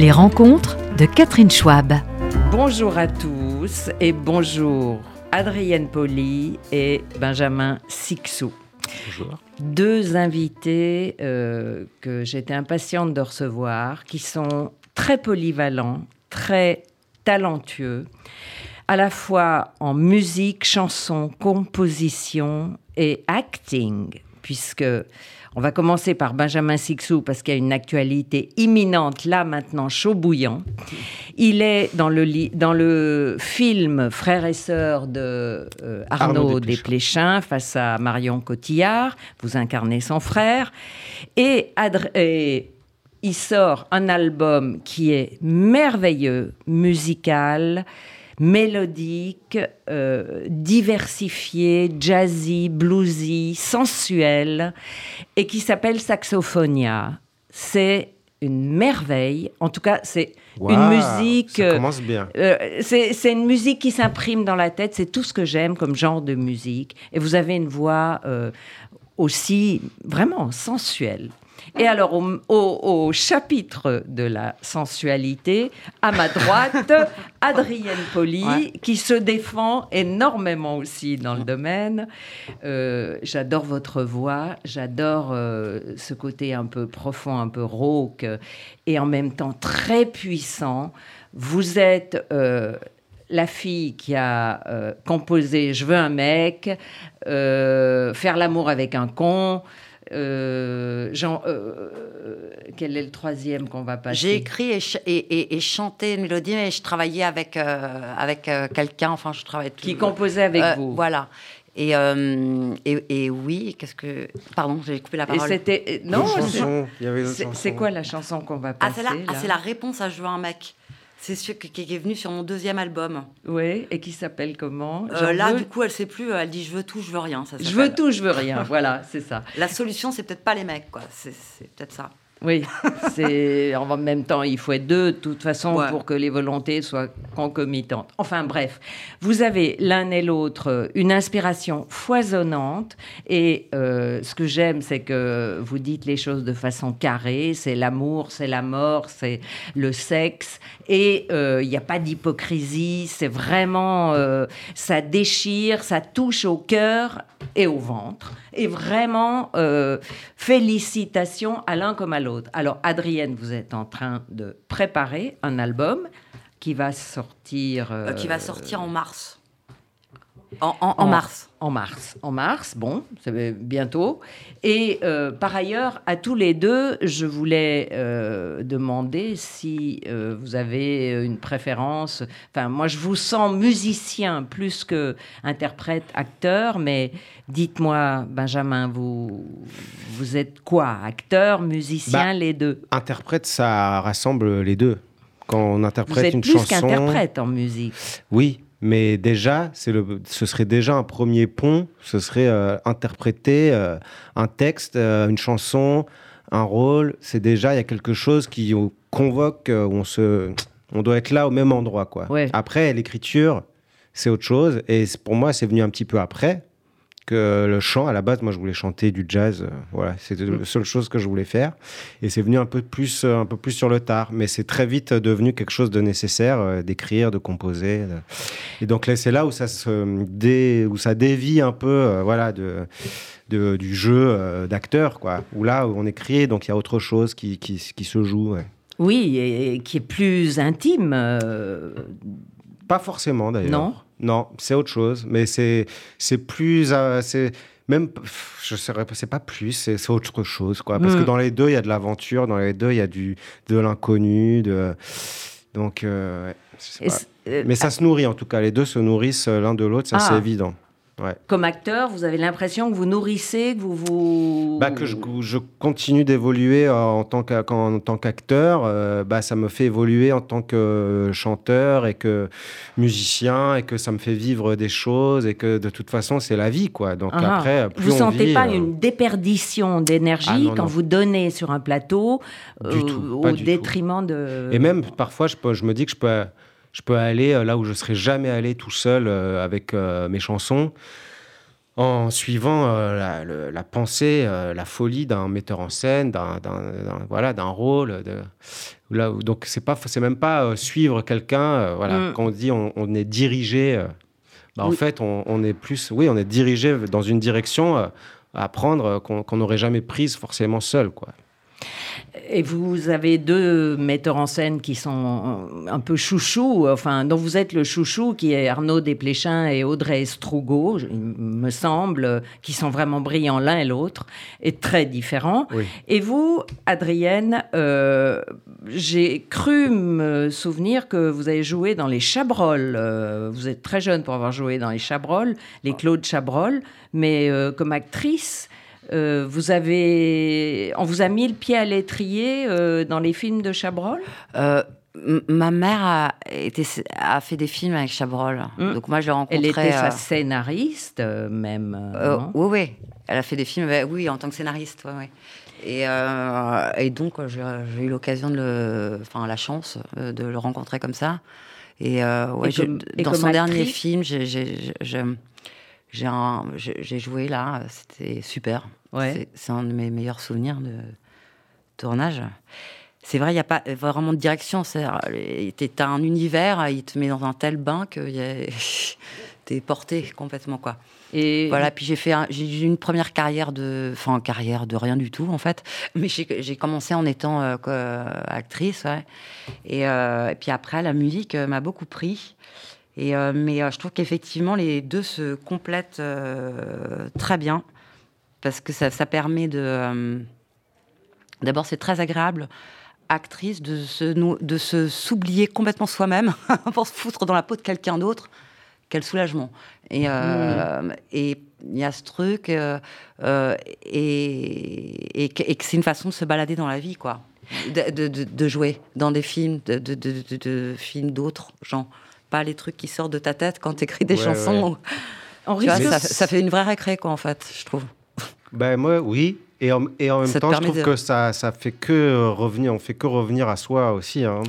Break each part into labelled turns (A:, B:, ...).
A: Les rencontres de Catherine Schwab.
B: Bonjour à tous et bonjour Adrienne Poli et Benjamin Sixou.
C: Bonjour.
B: Deux invités euh, que j'étais impatiente de recevoir, qui sont très polyvalents, très talentueux, à la fois en musique, chanson, composition et acting, puisque on va commencer par Benjamin Sixou parce qu'il y a une actualité imminente, là maintenant, chaud bouillant. Il est dans le, dans le film Frères et Sœurs de euh, Arnaud,
C: Arnaud
B: Desplechin face à Marion Cotillard. Vous incarnez son frère. Et, et il sort un album qui est merveilleux, musical, mélodique, euh, diversifié, jazzy, bluesy, sensuel, et qui s'appelle Saxophonia. C'est une merveille. En tout cas, c'est une musique.
C: Ça
B: euh,
C: commence bien.
B: euh, c'est c'est une musique qui s'imprime dans la tête. C'est tout ce que j'aime comme genre de musique. Et vous avez une voix euh, aussi vraiment sensuelle. Et alors, au, au- au chapitre de la sensualité, à ma droite, Adrienne Poli,
C: Ouais.
B: qui se défend énormément aussi dans le domaine. Euh, j'adore votre voix, j'adore euh, ce côté un peu profond, un peu rauque, et en même temps très puissant. Vous êtes euh, la fille qui a composé Je veux un mec, Faire l'amour avec un con. Euh, Jean, euh, euh, quel est le troisième qu'on va passer?
D: J'ai écrit et, ch- et, et- et chanté une mélodie, mais je travaillais avec, euh, avec euh, quelqu'un, enfin je travaillais
B: Qui
D: toujours-
B: composait avec
D: Euh,
B: vous.
D: Voilà. Et, euh, et, et oui, qu'est-ce que. Pardon, j'ai coupé la
B: Et
D: parole.
B: c'était. Non, c'est- quoi la chanson qu'on va
D: Ah,
B: passer
D: c'est la, ah, c'est la réponse à veux un mec. C'est ce qui, est venu sur mon deuxième album.
B: Oui, et qui s'appelle comment?
D: Euh, là,
B: veux-
D: du coup, elle sait plus. Elle dit Je veux tout, je veux rien. Ça
B: Je veux tout, je veux rien. voilà, c'est ça.
D: La solution, c'est peut-être pas les mecs, quoi. C'est peut-être ça.
B: Oui, c'est en même temps, il faut être deux de toute façon
D: Ouais.
B: pour que les volontés soient concomitantes. Enfin bref, vous avez l'un et l'autre une inspiration foisonnante et euh, ce que j'aime, c'est que vous dites les choses de façon carrée. C'est l'amour, c'est la mort, c'est le sexe et euh, il n'y a pas d'hypocrisie. C'est vraiment, euh, ça déchire, ça touche au cœur et au ventre. Et vraiment, euh, félicitations à l'un comme à l'autre. Alors, Adrienne, vous êtes en train de préparer un album qui va sortir.
D: Euh, qui va
B: euh,
D: sortir en mars. En, en- en mars.
B: En mars. En mars, bon, c'est bientôt. Et euh, par ailleurs, à tous les deux, je voulais euh, demander si euh, vous avez une préférence. Enfin, moi, je vous sens musicien plus que interprète, acteur, mais dites-moi, Benjamin, vous, vous êtes quoi Acteur, musicien,
C: Bah,
B: les deux?
C: Interprète, ça rassemble les deux. Quand on
B: Vous
C: interprète
B: êtes
C: une
B: plus
C: chanson.
B: qu'interprète en musique.
C: Oui, mais déjà, le, ce serait déjà un premier pont. Ce serait euh, interpréter euh, un texte, euh, une chanson, un rôle. C'est déjà, il y a quelque chose qui euh, convoque, on, se, on doit être là au même endroit. Quoi.
B: Ouais.
C: Après, l'écriture, c'est autre chose. Et pour moi, c'est venu un petit peu après que le chant. À la base, moi, je voulais chanter du jazz. euh, voilà, c'était la seule chose que je voulais faire. Et c'est venu un peu plus, euh, un peu plus sur le tard. Mais c'est très vite devenu quelque chose de nécessaire euh, d'écrire, de composer. de- Et donc là, c'est là où ça se dé... où ça dévie un peu, voilà, de, de- du jeu euh, d'acteur, quoi. Où là, où on écrit, donc il y a autre chose qui, qui, qui se joue. ouais.
B: Oui, et, et qui est plus intime. euh,
C: Pas forcément d'ailleurs.
B: Non
C: Non, c'est autre chose. Mais c'est c'est plus. euh, c'est même. Je sais c'est pas plus, c'est c'est autre chose, quoi. Parce que dans les deux, il y a de l'aventure, dans les deux, il y a du, de l'inconnu. De... Donc. euh, ouais,
B: euh,
C: Mais ça se nourrit en tout cas. Les deux se nourrissent euh, l'un de l'autre, ça
B: Ah.
C: c'est évident. Ouais.
B: Comme acteur, vous avez l'impression que vous nourrissez, que vous vous...
C: Bah, que je, je continue d'évoluer euh, en tant qu'acteur, euh, bah, ça me fait évoluer en tant que chanteur et que musicien et que ça me fait vivre des choses et que de toute façon c'est la vie quoi. Donc
B: Ah,
C: après, plus
B: vous
C: on
B: sentez
C: vit,
B: pas
C: euh,
B: une déperdition d'énergie
C: Ah,
B: quand
C: non.
B: vous donnez sur un plateau
C: Du
B: euh,
C: tout,
B: au
C: tout.
B: détriment de...
C: Et même parfois, je, peux, je me dis que je peux, je peux aller euh, là où je serais jamais allé tout seul euh, avec euh, mes chansons. en suivant euh, la, le- la pensée, euh, la folie d'un metteur en scène, d'un voilà, d'un rôle. De, là, donc c'est pas, c'est même pas euh, suivre quelqu'un. voilà,
B: Mm.
C: quand on dit on, on est dirigé, bah, en fait on, on est plus, oui, on est dirigé dans une direction à prendre qu'on qu'on n'aurait jamais prise forcément seul, quoi.
B: Et vous avez deux metteurs en scène qui sont un peu chouchous, enfin, dont vous êtes le chouchou, qui est Arnaud Desplechin et Audrey Estrugo, il me semble, qui sont vraiment brillants l'un et l'autre, et très différents.
C: Oui.
B: Et vous, Adrienne, euh, j'ai cru me souvenir que vous avez joué dans les Chabrol. Euh, vous êtes très jeune pour avoir joué dans les Chabrol, les Claude Chabrol, mais euh, comme actrice. Euh, vous avez, on vous a mis le pied à l'étrier euh, dans les films de Chabrol?
D: Euh, ma mère a, été, a fait des films avec Chabrol.
B: Mm.
D: Donc moi, je l'ai.
B: Elle était sa scénariste même.
D: oui, oui. Elle a fait des films, oui, en tant que scénariste, ouais, ouais. Et, et donc, j'ai eu l'occasion de enfin, la chance de le rencontrer comme ça. Et, ouais,
B: Et
D: je-
B: comme- et
D: dans son dernier film, j'ai joué là, c'était super.
B: Ouais.
D: C'est- un de mes meilleurs souvenirs de tournage. C'est vrai, il n'y a pas vraiment de direction. Tu as un univers, il te met dans un tel bain que tu es porté complètement. quoi.
B: Et
D: Voilà, puis j'ai fait un- j'ai eu une première carrière de, enfin carrière de rien du tout en fait, mais j'ai commencé en étant euh, euh, actrice, ouais. et, euh, et puis après la musique euh, m'a beaucoup pris. Et euh, mais euh, je trouve qu'effectivement les deux se complètent euh, très bien parce que ça, ça permet de, euh, d'abord c'est très agréable actrice de se de se s'oublier complètement soi-même pour se foutre dans la peau de quelqu'un d'autre. Quel soulagement. Et euh, et il y a ce truc, euh, euh, et, et, que et que c'est une façon de se balader dans la vie, quoi. De, de- de- de jouer dans des films, de, de, de- de- de films d'autres gens. Pas les trucs qui sortent de ta tête quand tu écris des
C: Ouais,
D: chansons.
B: on
D: Tu vois,
B: risque-
D: ça, ça fait une vraie récré, quoi, en fait, je trouve.
C: Ben moi, oui. Et en, et en même
D: Ça
C: temps, je trouve
D: de-
C: que ça, ça fait que euh, revenir, on fait que revenir à soi aussi. hein.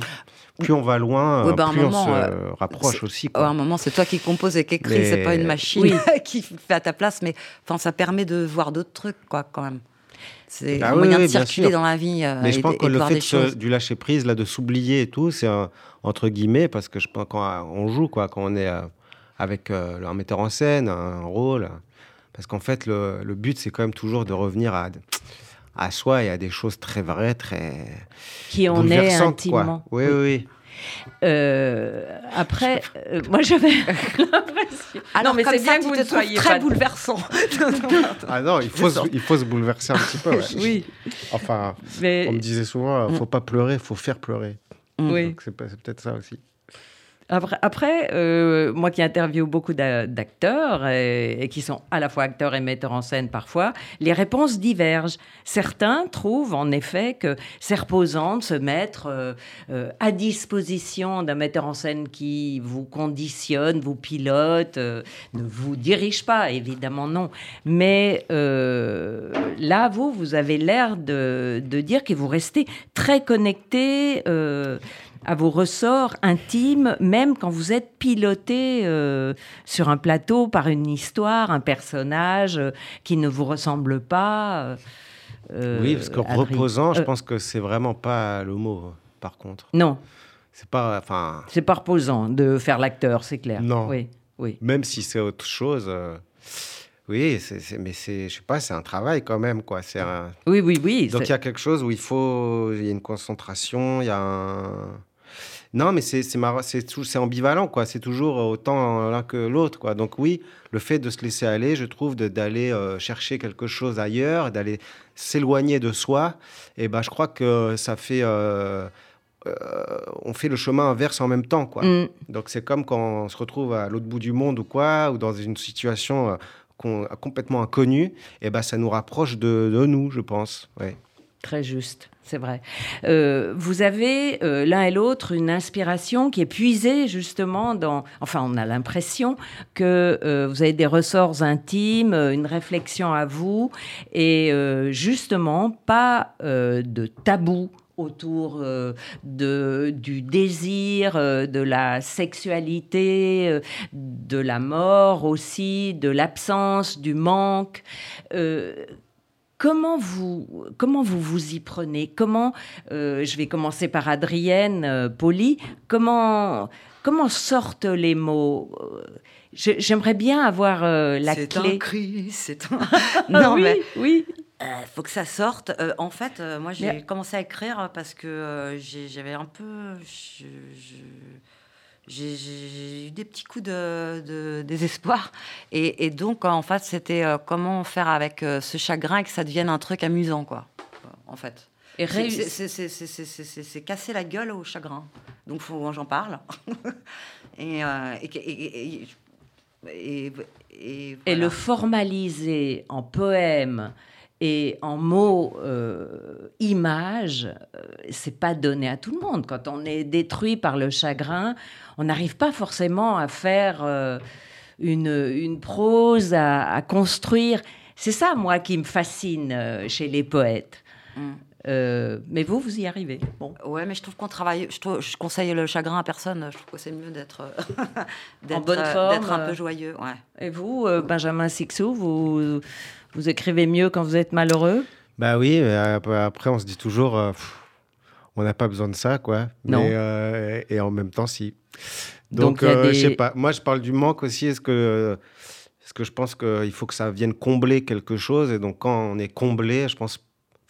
C: Plus on va loin, euh,
D: bah, à un
C: plus
D: moment,
C: on se
D: euh,
C: rapproche aussi.
D: À un moment, c'est toi qui compose et qui écris,
C: Mais-
D: c'est pas une machine
B: Oui.
D: qui fait à ta place, mais enfin, ça permet de voir d'autres trucs, quoi, quand même. C'est
C: Ah
D: un
C: oui,
D: moyen
C: oui,
D: de circuler
C: sûr.
D: dans la vie. euh,
C: Mais je pense que le fait se- du lâcher prise, là, de s'oublier et tout, c'est entre guillemets parce que je pense quand on joue, quoi, quand on est euh, avec euh, un metteur en scène, un rôle, parce qu'en fait, le, le but, c'est quand même toujours de revenir à, à soi et à des choses très vraies, très
B: qui on est intimement.
C: quoi. Oui, oui, oui.
B: Euh, après, euh, moi j'avais l'impression.
D: Alors,
B: non, mais c'est
D: ça,
B: bien que vous
D: te
B: soyez
D: très
B: pas.
D: bouleversant.
C: Ah non, il faut, se, il faut se bouleverser un petit peu. ouais.
B: Oui,
C: Enfin,
B: mais
C: on me disait souvent,
D: Mm.
C: faut pas pleurer, faut faire pleurer.
B: oui.
C: Donc c'est pas- c'est peut-être ça aussi.
B: Après, euh, moi qui interviewe beaucoup d'a- d'acteurs et, qui sont à la fois acteurs et metteurs en scène parfois, les réponses divergent. Certains trouvent en effet que c'est reposant de se mettre euh, euh, à disposition d'un metteur en scène qui vous conditionne, vous pilote, ne vous dirige pas, évidemment non. Mais là, vous, vous avez l'air de dire que vous restez très connecté. À vos ressorts intimes, même quand vous êtes piloté euh, sur un plateau par une histoire, un personnage euh, qui ne vous ressemble pas. euh,
C: oui, parce que
B: Adrien.
C: reposant, je pense que c'est vraiment pas le mot, par contre.
B: Non,
C: C'est pas, enfin,
B: c'est pas reposant de faire l'acteur, c'est clair.
C: Non.
B: Oui, oui.
C: même si c'est autre chose. oui, mais c'est, je sais pas, c'est un travail quand même, quoi. C'est un,
B: Oui, oui, oui.
C: Donc il y a quelque chose où il faut, il y a une concentration, il y a un. Non, mais c'est c'est ambivalent quoi. C'est toujours autant l'un que l'autre quoi. Donc oui, le fait de se laisser aller, je trouve, d'aller euh, chercher quelque chose ailleurs, d'aller s'éloigner de soi, et ben je crois que ça fait, euh, euh, on fait le chemin inverse en même temps quoi.
B: Mm.
C: Donc c'est comme quand on se retrouve à l'autre bout du monde ou quoi, ou dans une situation complètement inconnue, et ben ça nous rapproche de, de nous, je pense. Ouais.
B: Très juste, c'est vrai. Euh, vous avez euh, l'un et l'autre une inspiration qui est puisée justement dans... Enfin, on a l'impression que euh, vous avez des ressorts intimes, une réflexion à vous, et justement pas de tabou autour du désir, de la sexualité, de la mort aussi, de l'absence, du manque. Comment vous, comment vous vous y prenez? Comment, euh, je vais commencer par Adrienne euh, Poli, comment, comment sortent les mots? J'aimerais bien avoir euh, la clé.
D: C'est un cri, c'est un...
B: non, oui, mais... oui.
D: Il faut que ça sorte. en fait, moi, j'ai commencé à écrire parce que j'avais un peu j'ai eu des petits coups de, désespoir. Et, donc, en fait, c'était euh, comment faire avec euh, ce chagrin et que ça devienne un truc amusant, quoi. En fait. Et c'est casser la gueule au chagrin. Donc, faut j'en parle. Euh, et, et,
B: et, et, le formaliser en poème et en mots, euh, images, euh, c'est pas donné à tout le monde. Quand on est détruit par le chagrin, on n'arrive pas forcément à faire euh, une, une, prose, à, construire. C'est ça, moi, qui me fascine euh, chez les poètes. Mm. mais vous, vous y arrivez.
D: Bon. Ouais, mais je trouve qu'on travaille. Je, je, conseille le chagrin à personne. Je trouve que c'est mieux d'être
B: en bonne forme,
D: d'être un peu joyeux. Ouais.
B: Et vous, Benjamin Sixou, vous vous écrivez mieux quand vous êtes malheureux?
C: Bah oui, après on se dit toujours, euh, on n'a pas besoin de ça, quoi.
B: Non.
C: Euh, et en même temps, si. Donc, euh, je sais pas. Moi, je parle du manque aussi. Est-ce que, est-ce que je pense qu'il faut que ça vienne combler quelque chose? Et donc, quand on est comblé, je pense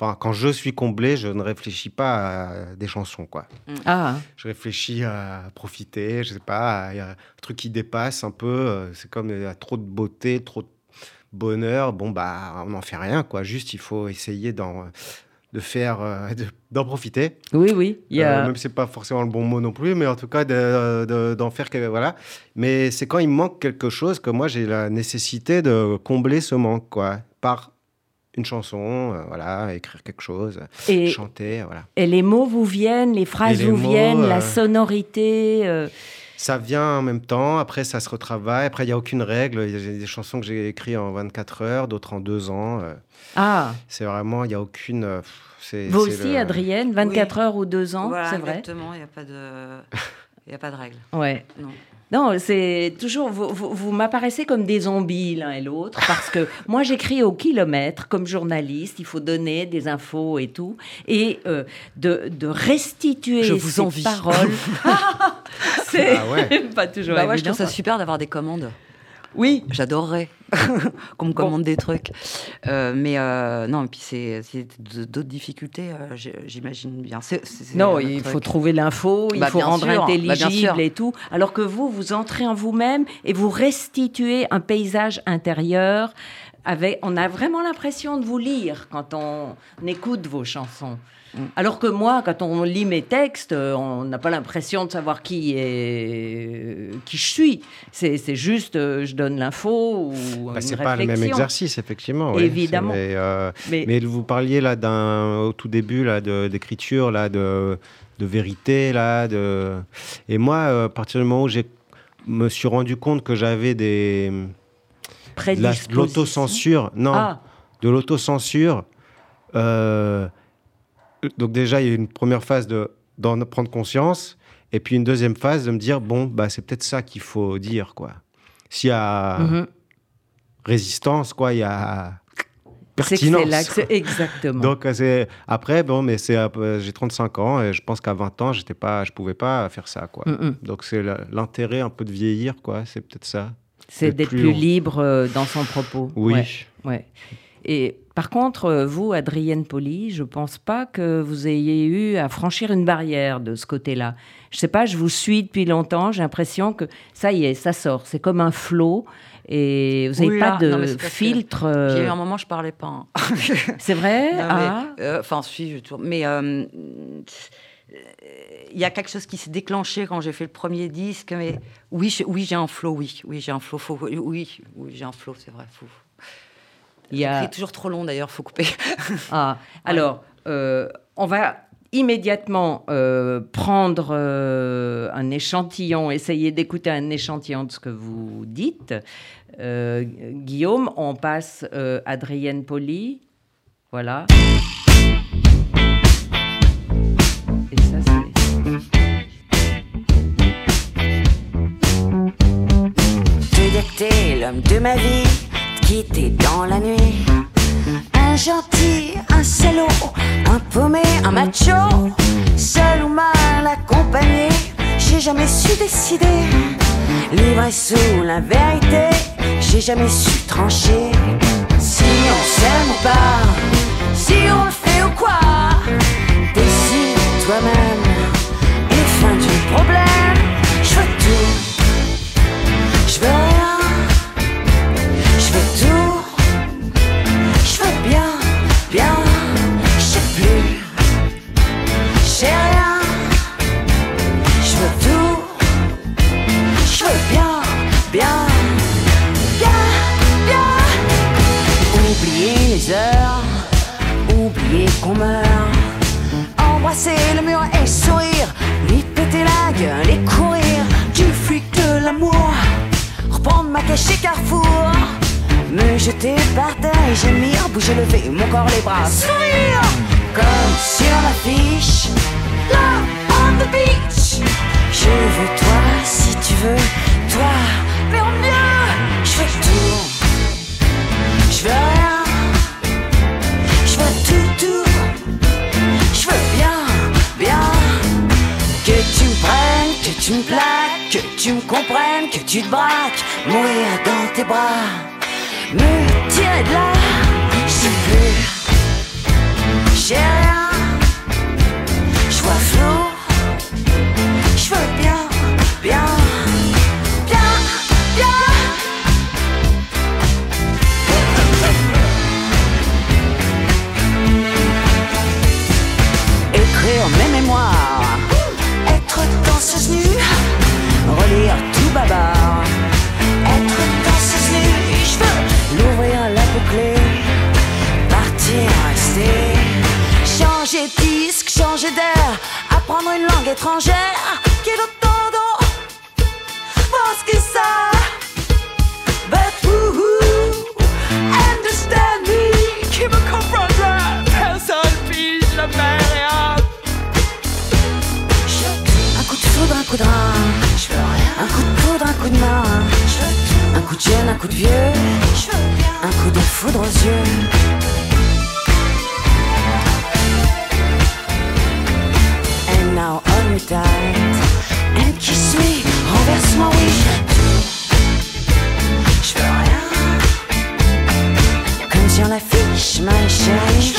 C: Enfin, quand je suis comblé, je ne réfléchis pas à des chansons, quoi.
B: Ah.
C: Je réfléchis à profiter, je sais pas, à un truc qui dépasse un peu. C'est comme il y a trop de beauté, trop de bonheur, bon, bah, on n'en fait rien, quoi. Juste, il faut essayer d'en de faire, euh, d'en profiter.
B: Oui, oui.
C: Y a... Euh, même si c'est pas forcément le bon mot non plus, mais en tout cas d'en faire voilà. Mais c'est quand il manque quelque chose que moi j'ai la nécessité de combler ce manque, quoi, par une chanson, euh, voilà, écrire quelque chose, et, chanter, voilà.
B: Et les mots vous viennent, les phrases vous viennent, la sonorité
C: ça vient en même temps, après ça se retravaille, après il n'y a aucune règle. Il y a des chansons que j'ai écrites en 24 heures, d'autres en deux ans. Euh.
B: Ah
C: C'est vraiment, il n'y a aucune. Euh,
B: Vous aussi, Adrienne, 24 heures ou deux ans, c'est vrai
D: Exactement, il n'y a pas de. Il n'y a pas de règle.
B: Ouais. Non. Non, c'est toujours. Vous, vous, m'apparaissez comme des zombies l'un et l'autre, parce que moi, j'écris au kilomètre comme journaliste. Il faut donner des infos et tout. Et euh, de, de, restituer
D: Je vous
B: ces paroles. c'est ah pas toujours
D: bah ouais, Je trouve ça super d'avoir des commandes.
B: Oui.
D: J'adorerais qu'on me commande des trucs. Euh, mais euh, non, et puis c'est d'autres difficultés, euh, j'imagine bien.
B: non, il faut trouver l'info, il bah, faut rendre bah, intelligible et tout. Alors que vous, vous entrez en vous-même et vous restituez un paysage intérieur. Avec, on a vraiment l'impression de vous lire quand on écoute vos chansons. Mm. Alors que moi, quand on lit mes textes, euh, on n'a pas l'impression de savoir qui est qui je suis. C'est juste, euh, je donne l'info ou bah,
C: C'est pas le même exercice, effectivement.
B: Évidemment.
C: Euh, mais, vous parliez là d'un au tout début là d'écriture là de, de vérité là de et moi à partir du moment où je me suis rendu compte que j'avais des
B: de
C: l'autocensure, non, ah. de l'autocensure. Euh, donc déjà, il y a une première phase d'en prendre conscience, et puis une deuxième phase de me dire, bon, bah, c'est peut-être ça qu'il faut dire, quoi. S'il y a mhm. résistance, quoi, il y a pertinence.
B: exactement.
C: Donc c'est après bon mais c'est j'ai 35 ans et je pense qu'à 20 ans j'étais pas je pouvais pas faire ça quoi. Donc c'est l'intérêt un peu de vieillir quoi, c'est peut-être ça.
B: C'est d'être plus, libre euh, dans son propos.
C: Oui.
B: ouais. Et par contre, euh, vous, Adrienne Poli, je ne pense pas que vous ayez eu à franchir une barrière de ce côté-là. Je ne sais pas, je vous suis depuis longtemps, j'ai l'impression que ça y est, ça sort. C'est comme un flot et vous n'avez pas de filtre.
D: J'ai eu euh, un moment, je ne parlais pas. Hein.
B: C'est vrai?
D: Ah. euh, Enfin, si, je Mais il y a quelque chose qui s'est déclenché quand j'ai fait le premier disque. Mais oui, oui, j'ai un flow, oui, oui, j'ai un flow. oui, oui, j'ai un flow, c'est vrai. Fou. Il y a... toujours trop long d'ailleurs, faut couper.
B: ah, alors, euh, on va immédiatement euh, prendre euh, un échantillon, essayer d'écouter un échantillon de ce que vous dites. Euh, Guillaume, on passe euh, Adrienne Poli. Voilà. Et ça, c'est.
E: L'homme de ma vie, quitter dans la nuit. Un gentil, un salaud, un paumé, un macho, seul ou mal accompagné, j'ai jamais su décider. Livré sous la vérité, j'ai jamais su trancher. Si on s'aime ou pas, si on le fait ou quoi, décide toi-même. Et fin du problème, je veux tout. Oublier qu'on meurt, embrasser le mur et sourire, lui péter la gueule et courir. Du flic de l'amour. Reprendre ma cache chez Carrefour, me jeter par terre et gémir, bouger, lever mon corps, les bras, sourire comme sur l'affiche. Love on the beach. Je veux toi si tu veux, toi, mais en mieux. Je veux tout, je veux rien, je veux tout, tout. Je veux bien, bien que tu me prennes, que tu me plaques, que tu me comprennes, que tu te braques, mourir dans tes bras, me tirer de là, je sais plus, j'ai rien, changer d'air, apprendre une langue étrangère, qu'il entendo, parce que ça, but woohoo, understand me, qui me comprendra, personne pige la mer. Un coup de foudre, un coup de rein. Un coup de poudre, un coup de main. Un coup de jeune, un coup de vieux. Un coup de foudre aux yeux. Now hold me tight and kiss me. Renverse-moi, oui. Je veux rien. Comme sur l'affiche, ma chérie.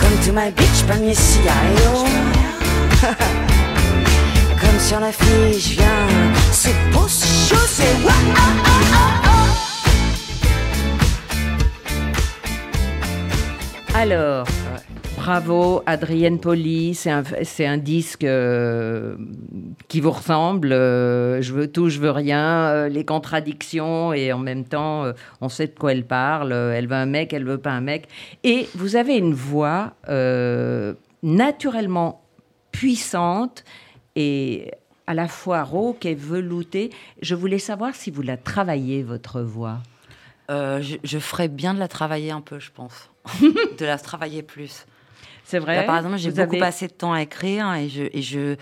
E: Comme to my bitch, palmier, cigarillo. Comme sur l'affiche, viens, c'est beau, c'est chaud, c'est ah.
B: Alors, bravo, Adrienne Poli. C'est un, disque euh, qui vous ressemble. euh, je veux tout, je veux rien. euh, les contradictions et en même temps, on sait de quoi elle parle. Elle veut un mec, elle veut pas un mec. Et vous avez une voix naturellement puissante et à la fois rauque et veloutée. Je voulais savoir si vous la travaillez, votre voix.
D: Euh, je, je ferais bien de la travailler un peu, je pense. de la travailler plus.
B: C'est vrai
D: Là, par exemple, j'ai beaucoup
B: avez-
D: passé de temps à écrire et je, et je,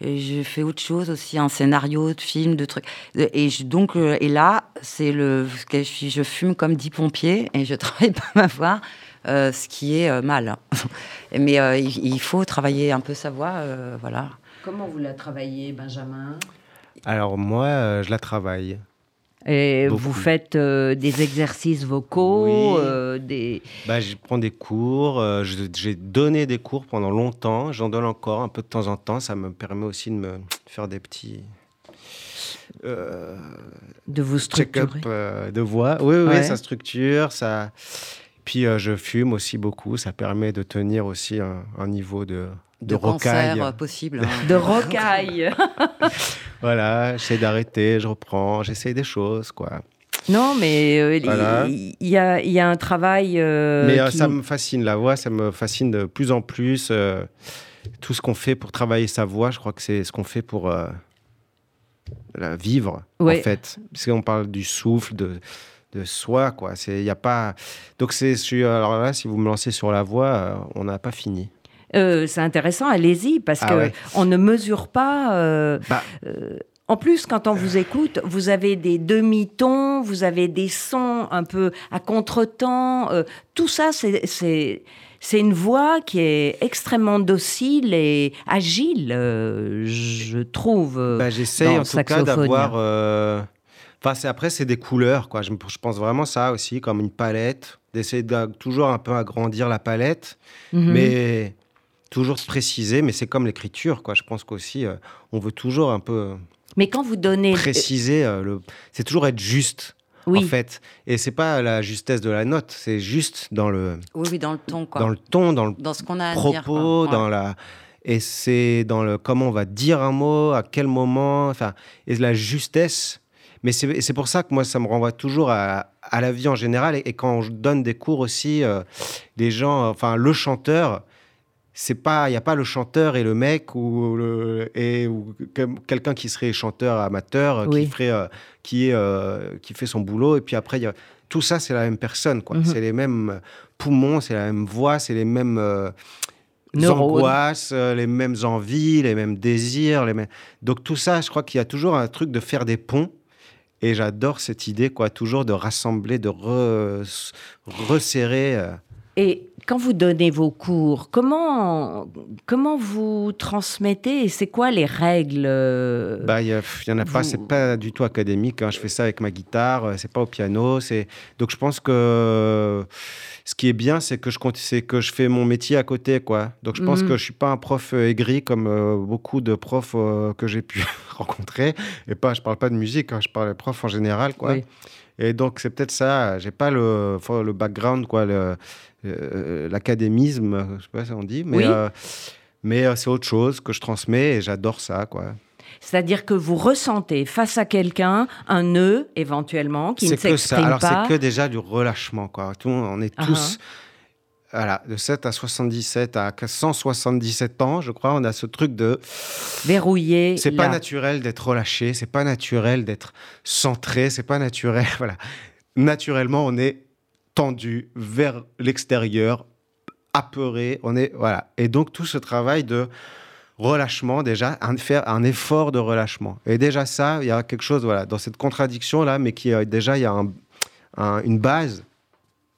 D: et je fais autre chose aussi, un scénario de film, de trucs. Et je- donc, euh, et là, c'est le, je, suis- je fume comme dix pompiers et je travaille pas ma voix, euh, ce qui est euh, mal. Mais euh, il, il faut travailler un peu sa voix, euh, voilà.
B: Comment vous la travaillez, Benjamin?
C: Alors moi, euh, je la travaille.
B: Et
C: Beaucoup.
B: vous faites euh, des exercices vocaux,
C: Oui.
B: euh, des...
C: Bah, je prends des cours. euh, J'ai donné des cours pendant longtemps. J'en donne encore un peu de temps en temps. Ça me permet aussi de me faire des petits euh,
B: de vous structurer.
C: euh, de voix. Oui, oui,
B: Ouais.
C: ça structure. Ça... Puis euh, je fume aussi beaucoup. Ça permet de tenir aussi un, un niveau de, de,
D: De,
C: rocaille.
D: possible. hein.
B: De rocaille.
C: Voilà, j'essaie d'arrêter, je reprends, j'essaie des choses, quoi.
B: Non, mais euh, il
C: Voilà.
B: il y, a, il y a un travail. euh,
C: Mais euh,
B: qui-
C: ça me fascine, la voix, ça me fascine de plus en plus. euh, tout ce qu'on fait pour travailler sa voix, je crois que c'est ce qu'on fait pour la vivre,
B: Ouais.
C: en fait. Parce qu'on parle du souffle, de, de soi, quoi. Il y a pas... Donc, c'est, alors là, si vous me lancez sur la voix, on n'a pas fini.
B: Euh, c'est intéressant, allez-y, parce
C: Ah
B: que
C: ouais.
B: on ne mesure pas. euh,
C: Bah.
B: euh, en plus, quand on vous écoute, vous avez des demi-tons, vous avez des sons un peu à contre-temps. tout ça, c'est- une voix qui est extrêmement docile et agile, euh, je trouve.
C: Bah, J'essaye
B: dans
C: en tout cas d'avoir. euh, Enfin, après, c'est des couleurs, quoi. Je pense vraiment ça aussi, comme une palette, d'essayer de toujours un peu agrandir la palette,
B: mhm.
C: mais toujours de préciser. Mais c'est comme l'écriture, quoi. Je pense qu'aussi, euh, on veut toujours un peu
B: Mais quand vous donnez.
C: préciser. euh, le... C'est toujours être juste,
B: oui.
C: en fait. Et c'est pas la justesse de la note, c'est juste dans le,
D: Oui, oui, dans le ton, quoi.
C: dans le ton, dans le
D: Dans ce qu'on a à
C: propos,
D: dire. Ouais.
C: dans la et c'est dans le comment on va dire un mot, à quel moment, enfin et la justesse. Mais c'est pour ça que moi ça me renvoie toujours à, à la vie en général et, et quand je donne des cours aussi, euh, les gens, enfin le chanteur. C'est pas, il y a pas le chanteur et le mec ou le et ou quelqu'un qui serait chanteur amateur, euh,
B: Oui.
C: qui ferait, euh, qui est, euh, qui fait son boulot et puis après y a tout ça c'est la même personne quoi.
B: Mhm.
C: C'est les mêmes poumons, c'est la même voix, c'est les mêmes euh, angoisses, les mêmes envies, les mêmes désirs. Les mêmes... Donc tout ça, je crois qu'il y a toujours un truc de faire des ponts. Et j'adore cette idée, quoi, toujours de rassembler, de re- resserrer.
B: Et quand vous donnez vos cours, comment, comment vous transmettez et c'est quoi les règles euh,
C: Bah, il y, a- pff, il y en a pas,
B: vous-
C: c'est pas du tout académique. hein. Je fais ça avec ma guitare, euh, c'est pas au piano. Donc je pense que ce qui est bien, c'est que je c'est que je fais mon métier à côté, quoi. Donc je pense
B: Mhm.
C: que je suis pas un prof euh, aigri comme euh, beaucoup de profs euh, que j'ai pu rencontrer. Et pas, je parle pas de musique, hein, je parle de profs en général, quoi.
B: Oui.
C: Et donc c'est peut-être ça. J'ai pas le, le background, quoi, le- l'académisme, je sais pas si on dit, mais.
B: Oui.
C: euh, mais euh, c'est autre chose que je transmets et j'adore ça, quoi.
B: C'est-à-dire que vous ressentez face à quelqu'un un nœud éventuellement qui ne
C: C'est que ça.
B: s'exprime
C: Alors,
B: pas.
C: c'est que déjà du relâchement, quoi. Tout, on est
B: Ah
C: tous, voilà, de 7 à 77 à 177 ans, je crois, on a ce truc de.
B: Verrouillé.
C: C'est pas naturel d'être relâché, c'est pas naturel d'être centré, c'est pas naturel. Voilà. Naturellement, on est tendu vers l'extérieur, apeuré, on est. Voilà. Et donc, tout ce travail de relâchement déjà, un, faire un effort de relâchement. Et déjà ça, il y a quelque chose voilà, dans cette contradiction-là, mais qui est déjà, il y a un- un- une base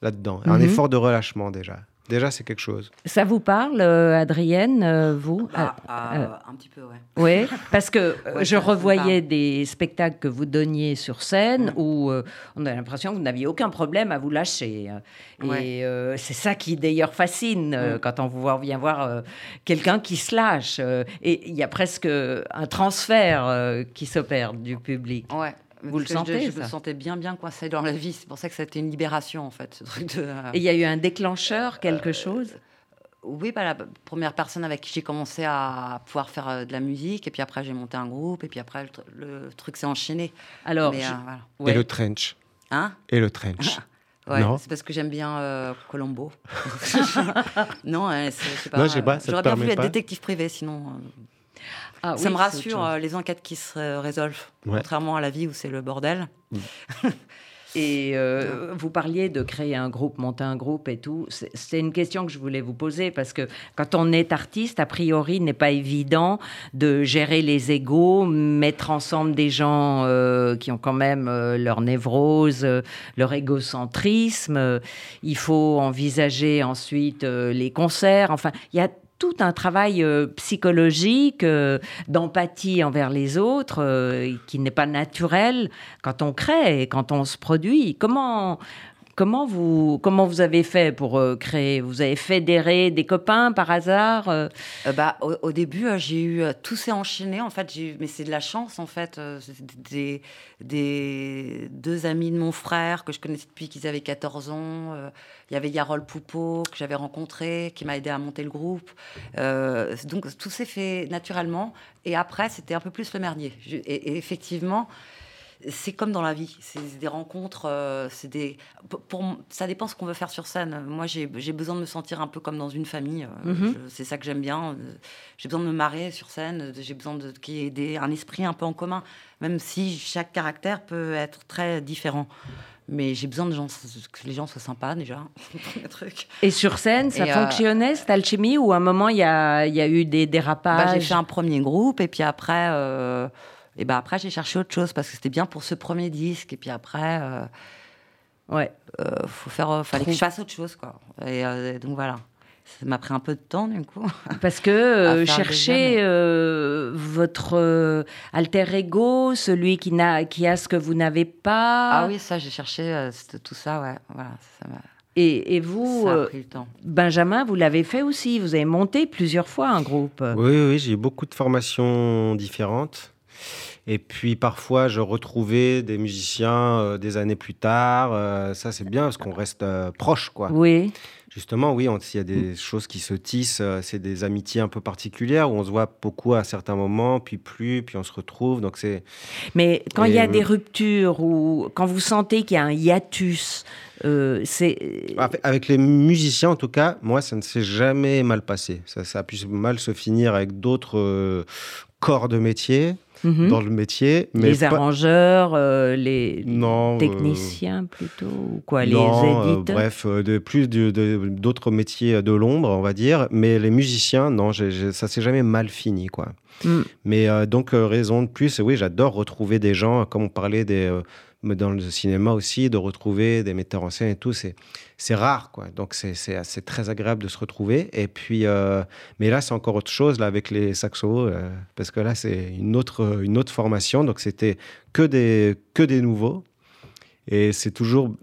C: là-dedans, un
B: Mhm.
C: effort de relâchement déjà. Déjà, c'est quelque chose.
B: Ça vous parle, euh, Adrienne, euh, vous?
D: Bah,
B: Ah,
D: euh,
B: euh,
D: un petit peu, ouais.
B: Oui, parce que euh,
D: Ouais,
B: je revoyais des spectacles que vous donniez sur scène
D: Ouais.
B: où euh, on a l'impression que vous n'aviez aucun problème à vous lâcher. Et
D: Ouais.
B: euh, c'est ça qui d'ailleurs fascine euh,
D: Mm.
B: quand on voit- vient voir euh, quelqu'un qui se lâche. euh, et il y a presque un transfert euh, qui s'opère du public.
D: Ouais.
B: Vous le
D: que je-
B: sentez,
D: Je, me sentais bien, bien coincée dans la vie. C'est pour ça que c'était une libération, en fait, ce truc de. euh,
B: Et il y a eu un déclencheur, quelque chose
D: Oui, bah, la première personne avec qui j'ai commencé à pouvoir faire euh, de la musique, et puis après j'ai monté un groupe, et puis après le, tr- le truc s'est enchaîné.
B: Alors,
D: Mais,
B: je-
D: euh, voilà.
B: ouais.
C: Et le trench.
D: Hein?
C: Et le trench.
D: Ouais,
C: Non.
D: c'est parce que j'aime bien euh, Colombo. non, euh, c'est- je sais pas.
C: Non,
D: J'aurais bien voulu être
C: pas
D: détective privé, sinon. euh,
B: Ah
D: ça
B: oui,
D: me rassure euh, les enquêtes qui se résolvent,
C: Ouais.
D: contrairement à la vie où c'est le bordel.
B: Et euh, vous parliez de créer un groupe, monter un groupe et tout. C'est- une question que je voulais vous poser parce que quand on est artiste, a priori, il n'est pas évident de gérer les égaux, mettre ensemble des gens euh, qui ont quand même euh, leur névrose, euh, leur égocentrisme. Il faut envisager ensuite euh, les concerts. Enfin, il y a tout un travail euh, psychologique, euh, d'empathie envers les autres, euh, qui n'est pas naturel quand on crée et quand on se produit. Comment, comment, vous, comment vous avez fait pour euh, créer? Vous avez fédéré des copains par hasard euh?
D: Euh, bah, au, début, j'ai eu tout s'est enchaîné en fait. Mais c'est de la chance en fait. des, des deux amis de mon frère que je connaissais depuis qu'ils avaient 14 ans. Il y avait Yarol Poupeau que j'avais rencontré, qui m'a aidé à monter le groupe. Donc tout s'est fait naturellement. Et après, c'était un peu plus le merdier. Et effectivement. C'est comme dans la vie, c'est des rencontres, euh, c'est des. Pour, ça dépend ce qu'on veut faire sur scène. Moi, j'ai besoin de me sentir un peu comme dans une famille. Euh, mhm. C'est ça que j'aime bien. J'ai besoin de me marrer sur scène. J'ai besoin de qu'il y ait un esprit un peu en commun, même si chaque caractère peut être très différent. Mais j'ai besoin de gens, que les gens soient sympas déjà.
B: truc. Et sur scène, ça euh, fonctionnait cette alchimie ou à un moment il y a, y a, eu des dérapages
D: bah, J'ai fait un premier groupe et puis après. Et ben après, j'ai cherché autre chose parce que c'était bien pour ce premier disque. Et puis après, euh, ouais, euh, faut faire, euh, fallait que je fasse autre chose, quoi. Et, donc voilà. Ça m'a pris un peu de temps, du coup.
B: Parce que chercher votre alter ego, celui qui, n'a, qui a ce que vous n'avez pas.
D: Ah oui, ça, j'ai cherché tout ça, ouais. Voilà, ça
B: et, et, vous, Benjamin, vous l'avez fait aussi. Vous avez monté plusieurs fois un groupe.
C: Oui, oui, j'ai eu beaucoup de formations différentes. Et puis parfois, je retrouvais des musiciens euh, des années plus tard. Euh, ça, c'est bien parce qu'on reste euh, proche, quoi.
B: Oui.
C: Justement, oui, il y a des choses qui se tissent. c'est des amitiés un peu particulières où on se voit beaucoup à certains moments, puis plus, puis on se retrouve. Donc c'est.
B: Mais quand il y a des ruptures ou quand vous sentez qu'il y a un hiatus, c'est.
C: Avec les musiciens, en tout cas, moi, ça ne s'est jamais mal passé. Ça, ça a pu mal se finir avec d'autres corps de métier. Mhm. dans le métier.
B: Mais les arrangeurs, euh, les euh, techniciens plutôt, ou quoi, les euh, éditeurs
C: Bref, de, plus d'autres métiers de l'ombre, on va dire. Mais les musiciens, non, ça s'est jamais mal fini, quoi. Mm. Mais donc, raison de plus, oui, j'adore retrouver des gens, comme on parlait des dans le cinéma aussi, de retrouver des metteurs en scène et tout, c'est, rare, quoi. Donc, c'est, très agréable de se retrouver. Et puis, euh, mais là, c'est encore autre chose, là, avec les saxos, euh, parce que là, c'est une autre, une autre formation. Donc, c'était que des, que des nouveaux. Et c'est toujours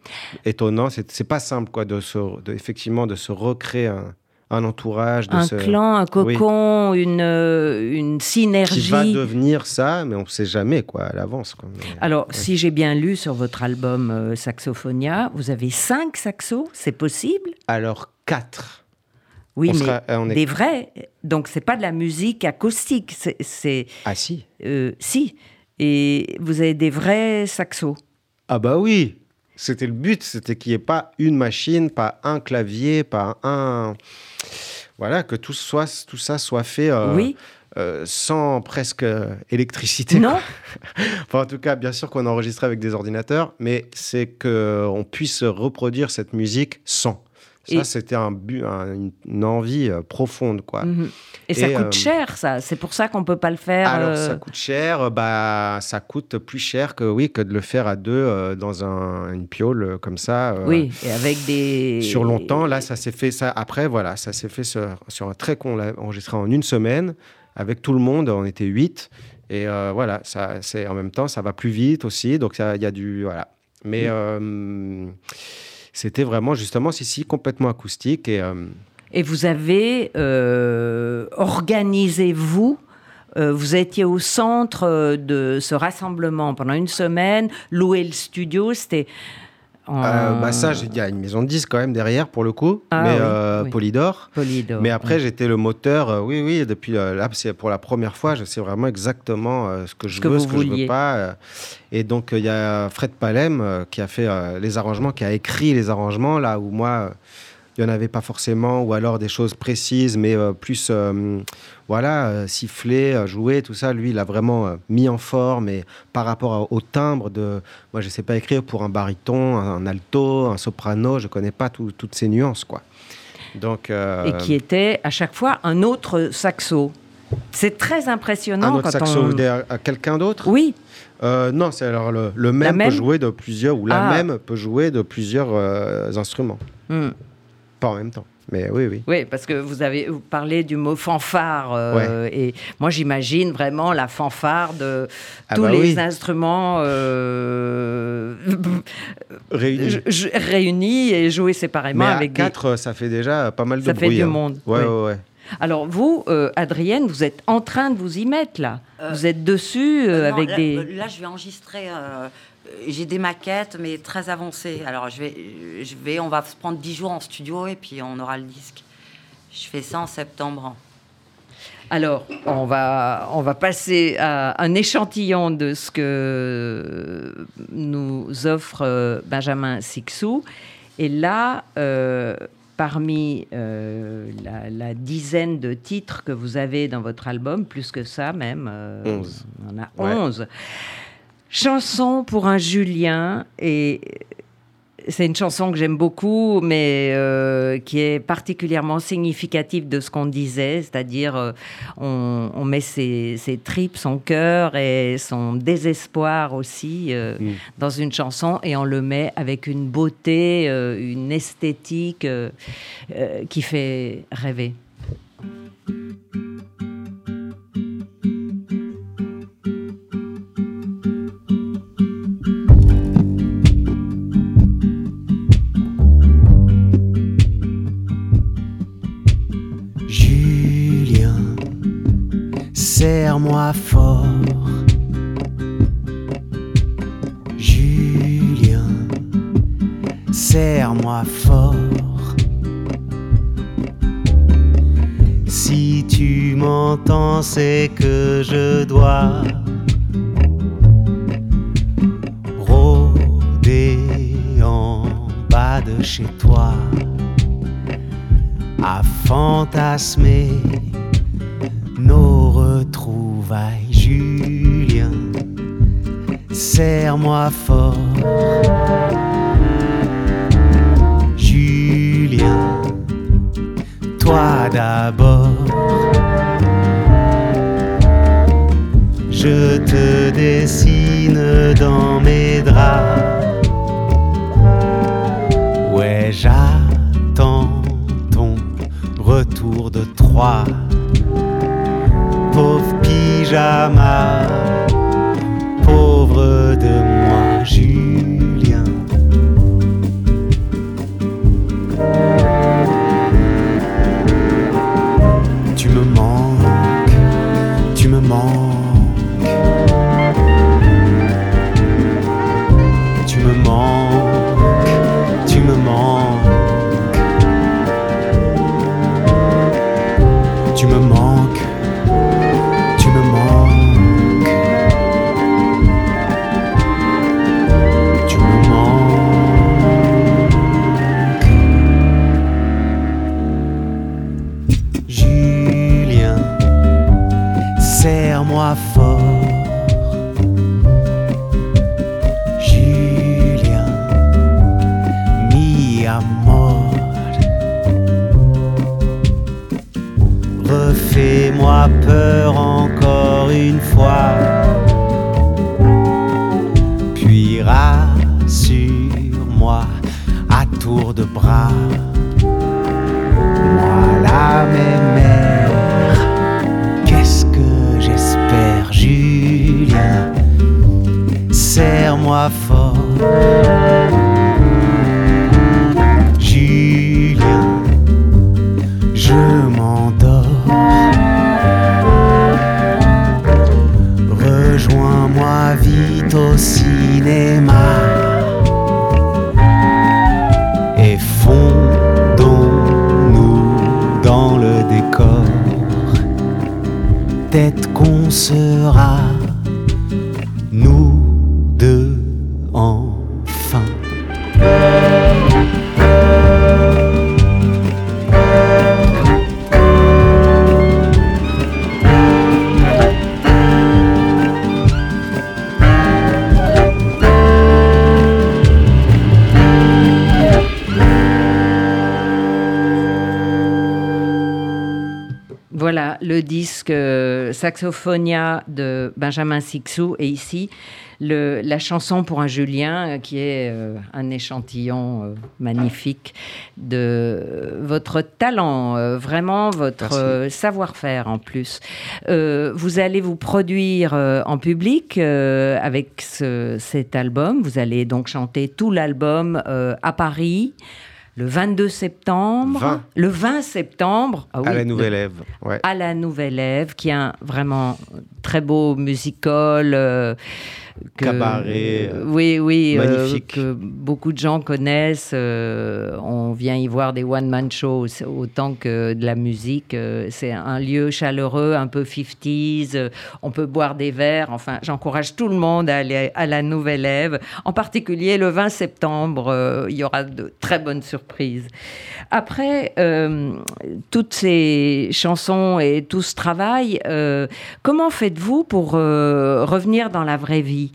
C: étonnant. C'est, pas simple, quoi, de, se, effectivement, de se recréer un, un entourage.
B: De un clan, un cocon, une, euh, une synergie.
C: Qui va devenir ça, mais on ne sait jamais quoi à l'avance.
B: Alors, si j'ai bien lu sur votre album euh, Saxophonia, vous avez cinq saxos, c'est possible?
C: Alors, quatre.
B: Oui, mais euh, des vrais. Donc, c'est pas de la musique acoustique. C'est.
C: Ah, si.
B: si. Et vous avez des vrais saxos?
C: Ah, bah oui. C'était le but, c'était qu'il n'y ait pas une machine, pas un clavier, pas un. Voilà, que tout, soit, tout ça soit fait euh,
B: oui.
C: Euh, sans presque électricité.
B: Non.
C: enfin, en tout cas, bien sûr qu'on enregistrait avec des ordinateurs, mais c'est qu'on puisse reproduire cette musique sans. Ça, c'était un but, une envie euh, profonde, quoi. Mhm.
B: Et, ça coûte euh, cher, ça. C'est pour ça qu'on peut pas le faire.
C: Alors, ça coûte cher. Bah, ça coûte plus cher que oui que de le faire à deux euh, dans un, une piole comme ça.
B: oui, et avec des.
C: Sur longtemps, là, ça s'est fait. Ça après, voilà, ça s'est fait sur, sur un trait qu'on l'a enregistré en une semaine avec tout le monde. On était huit. Et voilà, ça, c'est en même temps, ça va plus vite aussi. Donc, il y a du voilà. Mais mm c'était vraiment justement si complètement acoustique et euh,
B: et vous avez euh, organisé vous euh, vous étiez au centre de ce rassemblement pendant une semaine, louer le studio, c'était
C: euh, bah ça, il y a une maison de disques quand même derrière pour le coup, ah mais euh, Polydor. Mais après, j'étais le moteur. Euh, oui, oui. Depuis là, c'est pour la première fois, je sais vraiment exactement ce que je veux, ce que je veux pas. et donc, il y a Fred Palem qui a fait les arrangements, qui a écrit les arrangements là où moi il n'y en avait pas forcément, ou alors des choses précises, mais euh, plus, euh, voilà, euh, siffler, jouer, tout ça. Lui, il a vraiment mis en forme, et par rapport au timbre de. Moi, je ne sais pas écrire pour un baryton, un, alto, un soprano, je ne connais pas toutes ces nuances, quoi. Donc,
B: Et qui était à chaque fois un autre saxo. C'est très impressionnant.
C: Un autre saxo, à quelqu'un d'autre?
B: Oui.
C: non, c'est alors le, même, peut jouer de plusieurs, ou la ah. même peut jouer de plusieurs instruments. Hmm pas en même temps. Mais oui, oui.
B: Oui, parce que vous avez parlé du mot fanfare. Euh, et moi, j'imagine vraiment la fanfare de ah tous bah les instruments euh,
C: réunis.
B: réunis et joués séparément.
C: Mais
B: avec
C: quatre, ça fait déjà pas mal de
B: ça
C: bruit.
B: Ça fait du
C: hein.
B: monde.
C: Ouais, ouais, ouais.
B: Alors vous, euh, Adrienne, vous êtes en train de vous y mettre là. vous êtes dessus avec des.
D: Là, je vais enregistrer j'ai des maquettes, mais très avancées. Alors, je vais, je vais, on va se prendre 10 jours en studio et puis on aura le disque. Je fais ça en septembre.
B: Alors, on va, on va passer à un échantillon de ce que nous offre euh, Benjamin Sixou. Et là, euh, parmi euh, la, la dizaine de titres que vous avez dans votre album, plus que ça même, euh, on en a
C: Ouais.
B: 11. Chanson pour un Julien et c'est une chanson que j'aime beaucoup, mais euh, qui est particulièrement significative de ce qu'on disait, c'est-à-dire euh, on, on met ses, ses tripes, son cœur et son désespoir aussi euh,
C: Mm.
B: dans une chanson et on le met avec une beauté, une esthétique qui fait rêver.
F: Julien, serre-moi fort. Si tu m'entends, c'est que je dois rôder en bas de chez toi à fantasmer serre-moi fort. Julien, toi d'abord. Je te dessine dans mes draps. Ouais, j'attends ton retour de Troie. Pauvre pyjama, pauvre de
B: Saxophonia de Benjamin Sixou et ici le- la chanson pour un Julien euh, qui est euh, un échantillon euh, magnifique de votre talent, euh, vraiment votre savoir-faire en plus. Vous allez vous produire en public avec ce- cet album. Vous allez donc chanter tout l'album à Paris le 22 septembre.
C: 20.
B: Le 20 septembre. ah
C: à la
B: le-
C: Nouvelle Ève. Ouais.
B: à la Nouvelle Ève, qui est un vraiment très beau musical. euh, que-
C: Cabaret, euh,
B: oui, oui, euh,
C: magnifique.
B: que beaucoup de gens connaissent. euh, on vient y voir des one-man shows autant que de la musique. c'est un lieu chaleureux, un peu 50s. euh, on peut boire des verres. Enfin, j'encourage tout le monde à aller à la Nouvelle Ève. En particulier, le 20 septembre, il y aura de très bonnes surprises. Après, toutes ces chansons et tout ce travail, comment faites-vous pour euh, revenir dans la vraie vie?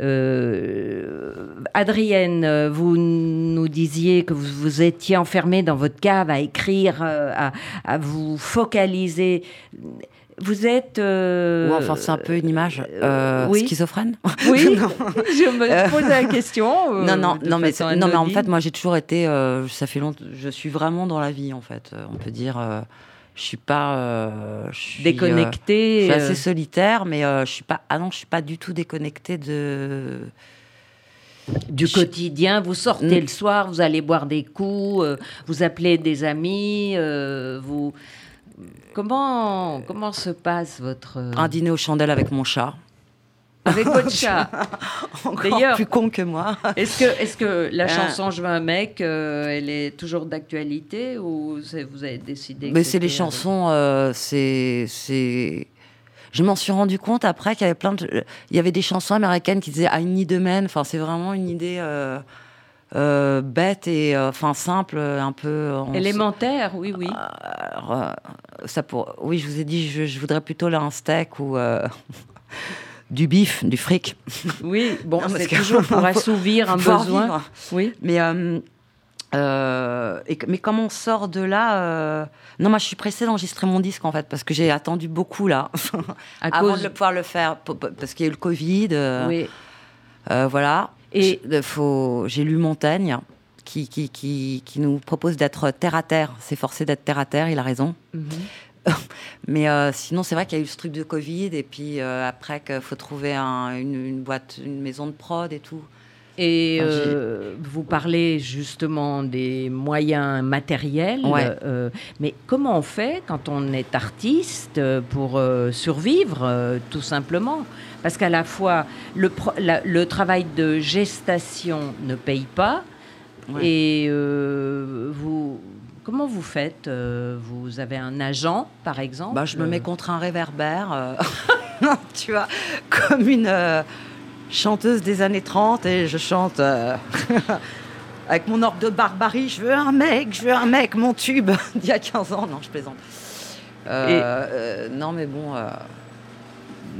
B: Euh, Adrienne, euh, vous nous disiez que vous, vous étiez enfermée dans votre cave à écrire, à, à vous focaliser. Vous êtes... euh,
D: enfin, c'est un peu une image euh,
B: oui.
D: schizophrène.
B: Oui, je me pose la question. euh,
D: non, non, non, mais, non, mais en fait, moi, j'ai toujours été. ça fait longtemps. Je suis vraiment dans la vie, en fait. On peut dire. Je suis pas. euh, je suis, euh,
B: Déconnectée.
D: je suis
B: euh,
D: assez solitaire, mais euh, je suis pas. Ah non, je suis pas du tout déconnectée de.
B: du
D: Je-
B: quotidien. Vous sortez le soir, vous allez boire des coups, vous appelez des amis, vous. Comment comment se passe votre
D: Un dîner aux chandelles avec mon chat.
B: Avec votre chat
D: Encore
B: D'ailleurs-
D: plus con que moi.
B: Est-ce que est-ce que la
D: Ah.
B: chanson Je veux un mec, euh, elle est toujours d'actualité ou vous avez décidé
D: Mais c'est les
B: euh,
D: chansons, euh, c'est. Je m'en suis rendu compte après qu'il y avait plein de, il y avait des chansons américaines qui disaient I need a man. Enfin, c'est vraiment une idée euh, euh, bête et euh, enfin simple, un peu.
B: élémentaire, oui oui.
D: Alors, euh, ça pour, oui, je vous ai dit, je, je voudrais plutôt là un steak ou euh, du bif, du fric.
B: Oui, bon, c'est toujours pour assouvir un besoin.
D: vivre.
B: Oui.
D: Mais, euh, euh, et, mais comme on sort de là, euh, non, moi je suis pressée d'enregistrer mon disque en fait parce que j'ai attendu beaucoup là
B: À
D: avant
B: cause
D: de pouvoir le faire parce qu'il y a eu le Covid,
B: oui.
D: voilà.
B: Et-
D: faut, j'ai lu Montaigne qui, qui, qui, qui nous propose d'être terre à terre. C'est forcé d'être terre à terre, il a raison.
B: Mhm.
D: Mais euh, sinon, c'est vrai qu'il y a eu ce truc de Covid et puis euh, après qu'il faut trouver un- une, une boîte, une maison de prod et tout.
B: Et euh, vous parlez justement des moyens matériels,
D: Ouais.
B: mais comment on fait quand on est artiste pour survivre, tout simplement? Parce qu'à la fois, le, pro- la- le travail de gestation ne paye pas,
D: Ouais.
B: et vous, comment vous faites Euh, Vous avez un agent, par exemple
D: Bah, je me mets contre un réverbère, euh, tu vois, comme une euh, chanteuse des années 30 et je chante euh, avec mon orgue de barbarie. Je veux un mec, je veux un mec, mon tube d'il y a 15 ans. Non, je plaisante. Euh,
B: Et-
D: euh, non, mais bon. euh,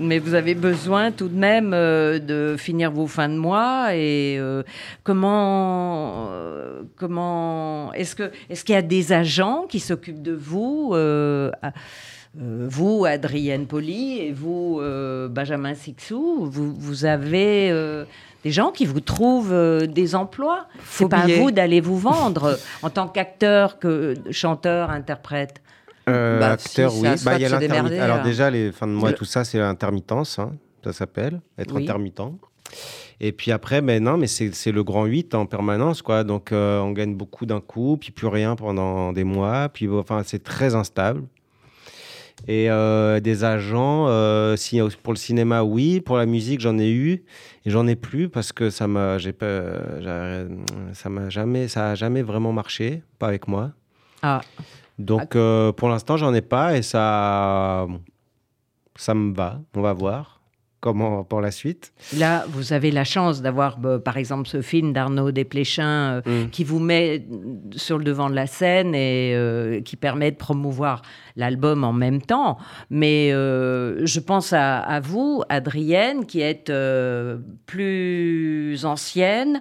B: Mais vous avez besoin tout de même euh, de finir vos fins de mois et euh, comment euh, comment est-ce que est-ce qu'il y a des agents qui s'occupent de vous à- vous Adrienne Poli et vous Benjamin Sixou? Vous, vous avez des gens qui vous trouvent euh, des emplois? C'est pas à vous d'aller vous vendre en tant qu'acteur, que chanteur, interprète.
C: Euh,
D: Bah,
C: acteur,
D: si,
C: oui. Bah, il y a
D: démerder,
C: Alors
D: hein.
C: déjà, les fins de mois, tout ça, c'est l'intermittence, hein, ça s'appelle, être
B: Oui.
C: intermittent. Et puis après, ben non, mais c'est le grand 8 en permanence, quoi. Donc euh, on gagne beaucoup d'un coup, puis plus rien pendant des mois. Puis enfin, c'est très instable. Et euh, des agents, euh, si, pour le cinéma, oui. Pour la musique, j'en ai eu. Et j'en ai plus parce que ça m'a j'ai pas, j'ai- ça m'a jamais, ça a jamais vraiment marché, pas avec moi.
B: Ah.
C: Donc euh, pour l'instant, j'en ai pas et ça, ça me va. On va voir comment pour la suite.
B: Là, vous avez la chance d'avoir, bah, par exemple, ce film d'Arnaud Desplechin euh,
C: Mm.
B: qui vous met sur le devant de la scène et euh, qui permet de promouvoir l'album en même temps. Mais euh, je pense à, à vous, Adrienne, qui êtes euh, plus ancienne,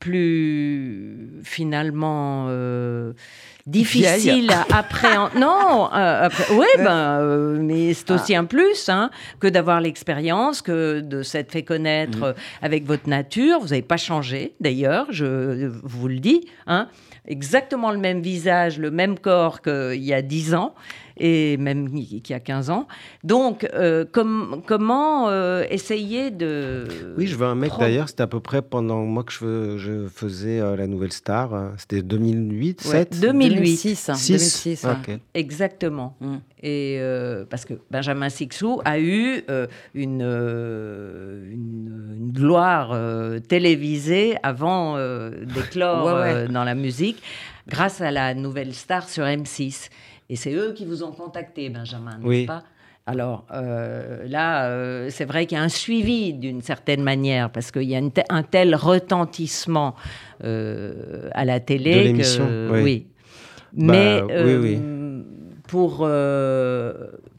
B: plus finalement euh, difficile à appréhender. non, euh, ouais, ben, euh, mais c'est aussi un plus hein, que d'avoir l'expérience, que de s'être fait connaître euh, avec votre nature. Vous n'avez pas changé, d'ailleurs, je vous le dis. Hein, exactement le même visage, le même corps qu'il y a dix ans. Et même qui a 15 ans. Donc, euh, com- comment euh, essayer de...
C: Oui, je veux un mec
B: prendre-
C: d'ailleurs, c'était à peu près pendant moi que je, fais- je faisais euh, la nouvelle star. hein. C'était 2008,
B: Ouais,
C: 7
B: 2008.
D: 2006. hein, 2006 ouais.
C: Ok.
B: Exactement.
D: Mm.
B: Et euh, parce que Benjamin Sixou a eu euh, une, euh, une, une gloire euh, télévisée avant euh, d'éclore
D: Ouais, ouais.
B: euh, dans la musique, grâce à la nouvelle star sur M6. Et c'est eux qui vous ont contacté, Benjamin, n'est-ce
C: Oui.
B: pas? Alors euh, là, euh, c'est vrai qu'il y a un suivi d'une certaine manière, parce qu'il y a te- un tel retentissement euh, à la télé.
C: De
B: que-
C: oui.
B: oui.
C: Bah,
B: Mais
C: oui, oui.
B: pour,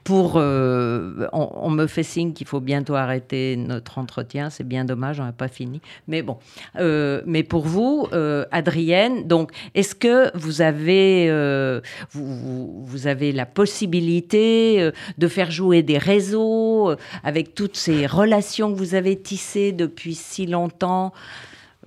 B: pour euh, on, me fait signe qu'il faut bientôt arrêter notre entretien. C'est bien dommage, on n'a pas fini. Mais bon, Euh, mais pour vous, euh, Adrienne, donc est-ce que vous avez vous, avez la possibilité de faire jouer des réseaux avec toutes ces relations que vous avez tissées depuis si longtemps?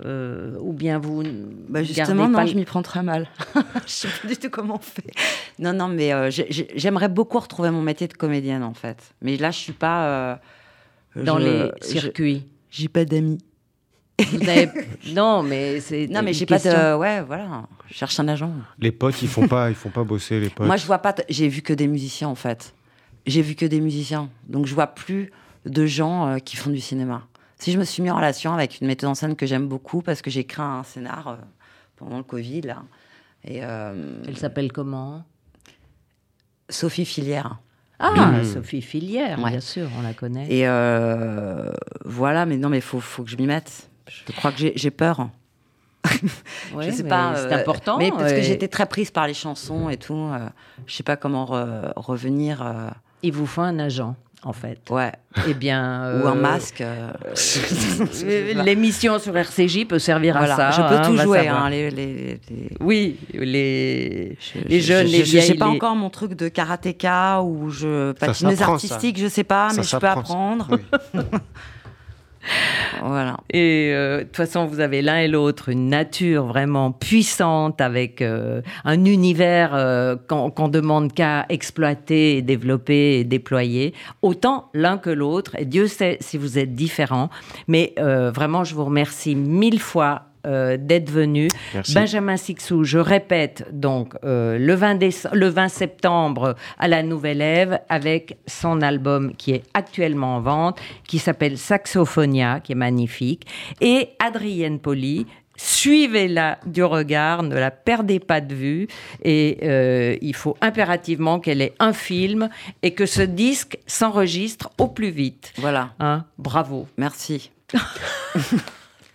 B: Euh, ou bien vous
D: Bah justement, non, je m'y prends très mal. je sais pas du tout comment on fait. Non, non, mais euh, j'ai- j'ai- j'aimerais beaucoup retrouver mon métier de comédienne, en fait. Mais là, je suis pas... euh,
B: dans
D: je-
B: les circuits.
D: J'ai pas d'amis.
B: Non, mais c'est.
D: Non, mais j'ai pas de... Ouais, voilà. Je cherche un agent.
C: Les potes, ils font pas, ils font pas bosser les potes.
D: Moi, je vois pas... t- J'ai vu que des musiciens, en fait. J'ai vu que des musiciens. Donc, je vois plus de gens euh, qui font du cinéma. Si je me suis mis en relation avec une metteuse en scène que j'aime beaucoup, parce que j'ai écrit un scénar euh, pendant le Covid, là. Et euh,
B: Elle s'appelle comment?
D: Sophie Filière.
B: Ah,
C: Mhm.
B: Sophie Filière,
D: Ouais.
B: bien sûr, on la connaît.
D: Et euh, voilà, mais non, mais faut, faut que je m'y mette. Je crois que j'ai peur.
B: Ouais,
D: je sais pas.
B: C'est
D: euh,
B: important.
D: Mais parce que j'étais très prise par les chansons et tout. euh, je sais pas comment re- revenir. euh,
B: Il vous faut un agent, en fait.
D: ouais.
B: Eh bien.
D: Ou un
B: euh,
D: masque. euh,
B: L'émission sur RCJ peut servir
D: voilà.
B: à ça.
D: je peux
B: hein,
D: tout jouer. hein, les, les- les-
B: Oui, les.
D: je-
B: Les
D: je-
B: jeunes,
D: je-
B: les
D: je- J'ai
B: vieilles,
D: pas
B: les-
D: encore mon truc de karatéka ou je patineuse
C: s'apprend, ça.
D: artistique, je sais pas,
C: Ça
D: mais je peux apprendre.
C: Oui.
D: Voilà.
B: Et euh, de toute façon, vous avez l'un et l'autre une nature vraiment puissante avec euh, un univers euh, qu'on qu'on demande qu'à exploiter, développer et déployer. Autant l'un que l'autre. Et Dieu sait si vous êtes différents. Mais vraiment, je vous remercie mille fois. Euh, d'être venu.
C: Merci.
B: Benjamin Sixou, je répète, donc euh, le, 20 déce- le 20 septembre à la Nouvelle Ève avec son album qui est actuellement en vente, qui s'appelle Saxophonia, qui est magnifique. Et Adrienne Poli, suivez-la du regard, ne la perdez pas de vue. Et euh, il faut impérativement qu'elle ait un film et que ce disque s'enregistre au plus vite.
D: Voilà.
B: Hein, bravo.
D: Merci.